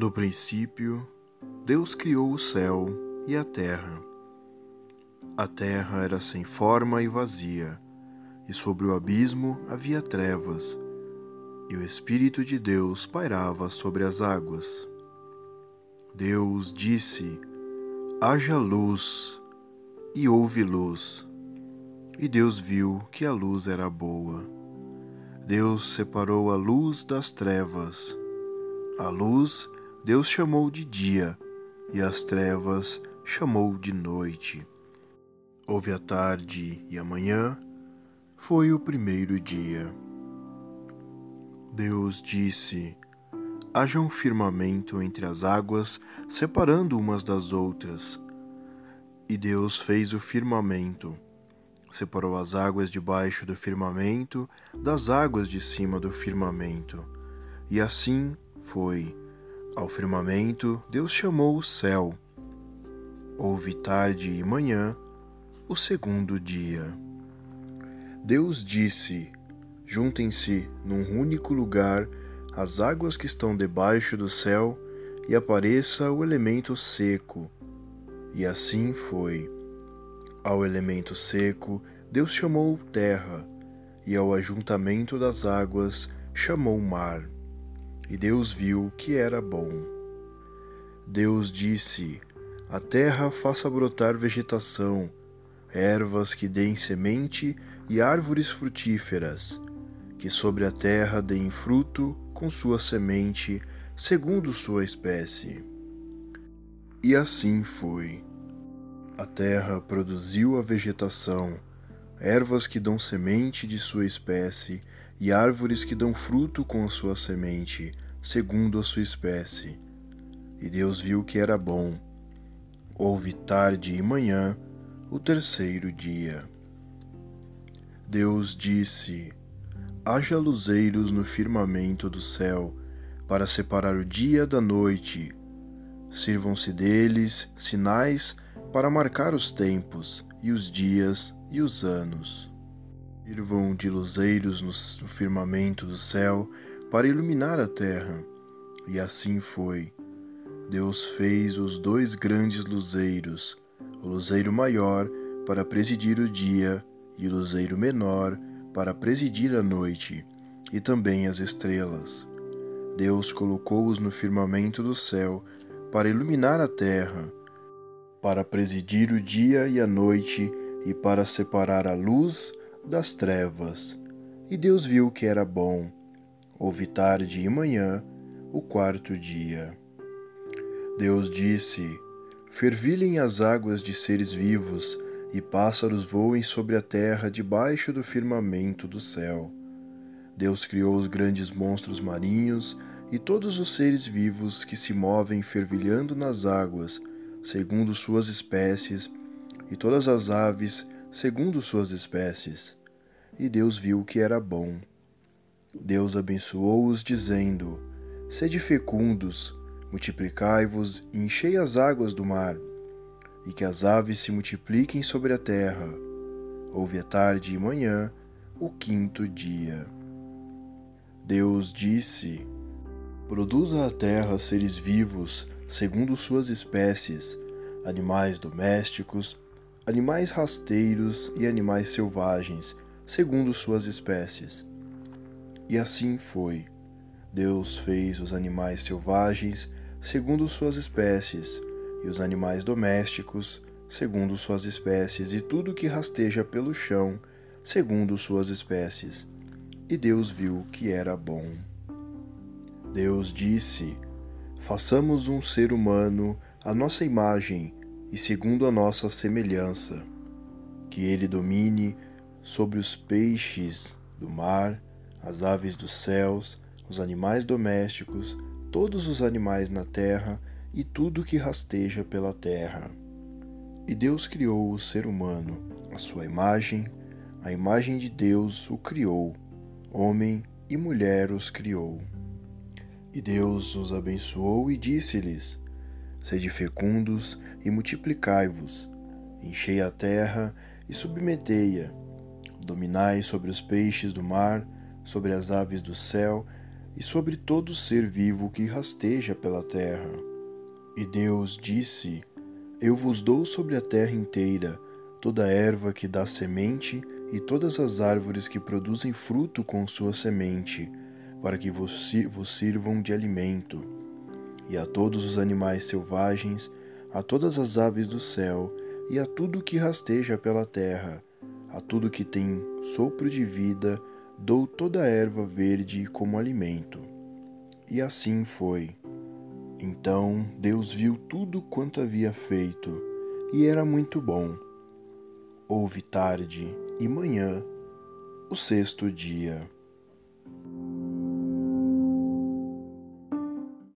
No princípio, Deus criou o céu e a terra. A terra era sem forma e vazia, e sobre o abismo havia trevas, e o Espírito de Deus pairava sobre as águas. Deus disse: Haja luz, e houve luz. E Deus viu que a luz era boa. Deus separou a luz das trevas. A luz Deus chamou de dia, e as trevas chamou de noite. Houve a tarde e a manhã, foi o primeiro dia. Deus disse: Haja um firmamento entre as águas, separando umas das outras. E Deus fez o firmamento. Separou as águas debaixo do firmamento das águas de cima do firmamento. E assim foi. Ao firmamento, Deus chamou o céu. Houve tarde e manhã, o segundo dia. Deus disse: Juntem-se num único lugar as águas que estão debaixo do céu, e apareça o elemento seco. E assim foi. Ao elemento seco, Deus chamou terra, e ao ajuntamento das águas chamou mar. E Deus viu que era bom. Deus disse: A terra faça brotar vegetação, ervas que deem semente e árvores frutíferas, que sobre a terra deem fruto com sua semente, segundo sua espécie. E assim foi. A terra produziu a vegetação, ervas que dão semente de sua espécie, e árvores que dão fruto com a sua semente, segundo a sua espécie. E Deus viu que era bom. Houve tarde e manhã, o terceiro dia. Deus disse: Haja luzeiros no firmamento do céu, para separar o dia da noite. Sirvam-se deles sinais para marcar os tempos, e os dias e os anos sirvam de luzeiros no firmamento do céu para iluminar a terra. E assim foi. Deus fez os dois grandes luzeiros, o luzeiro maior para presidir o dia e o luzeiro menor para presidir a noite, e também as estrelas. Deus colocou-os no firmamento do céu para iluminar a terra, para presidir o dia e a noite e para separar a luz das trevas. E Deus viu que era bom. Houve tarde e manhã, o quarto dia. Deus disse: Fervilhem as águas de seres vivos, e pássaros voem sobre a terra debaixo do firmamento do céu. Deus criou os grandes monstros marinhos e todos os seres vivos que se movem fervilhando nas águas, segundo suas espécies, e todas as aves segundo suas espécies. E Deus viu que era bom. Deus abençoou-os, dizendo: Sede fecundos, multiplicai-vos e enchei as águas do mar, e que as aves se multipliquem sobre a terra. Houve a tarde e manhã, o quinto dia. Deus disse: Produza a terra seres vivos, segundo suas espécies, animais domésticos, animais rasteiros e animais selvagens, segundo suas espécies. E assim foi. Deus fez os animais selvagens segundo suas espécies, e os animais domésticos segundo suas espécies, e tudo que rasteja pelo chão segundo suas espécies. E Deus viu que era bom. Deus disse: Façamos um ser humano à nossa imagem e segundo a nossa semelhança, que ele domine sobre os peixes do mar, as aves dos céus, os animais domésticos, todos os animais na terra e tudo que rasteja pela terra. E Deus criou o ser humano, a sua imagem, a imagem de Deus o criou, homem e mulher os criou. E Deus os abençoou e disse-lhes: Sede fecundos e multiplicai-vos, enchei a terra e submetei-a, dominai sobre os peixes do mar, sobre as aves do céu e sobre todo ser vivo que rasteja pela terra. E Deus disse: Eu vos dou sobre a terra inteira toda erva que dá semente e todas as árvores que produzem fruto com sua semente, para que vos sirvam de alimento. E a todos os animais selvagens, a todas as aves do céu, e a tudo que rasteja pela terra, a tudo que tem sopro de vida, dou toda a erva verde como alimento. E assim foi. Então Deus viu tudo quanto havia feito, e era muito bom. Houve tarde e manhã, o sexto dia.